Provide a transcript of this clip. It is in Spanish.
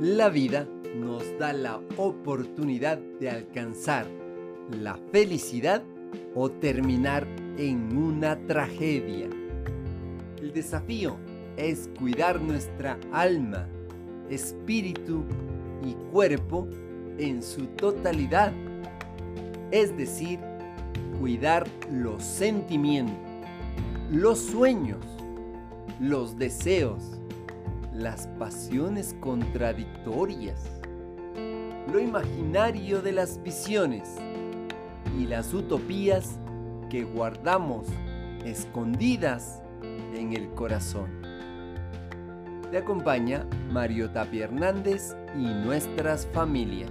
La vida nos da la oportunidad de alcanzar la felicidad o terminar en una tragedia. El desafío es cuidar nuestra alma, espíritu y cuerpo en su totalidad, es decir, cuidar los sentimientos, los sueños, los deseos, las pasiones contradictorias, lo imaginario de las visiones y las utopías que guardamos escondidas en el corazón. Te acompaña Mario Tapia Hernández y nuestras familias.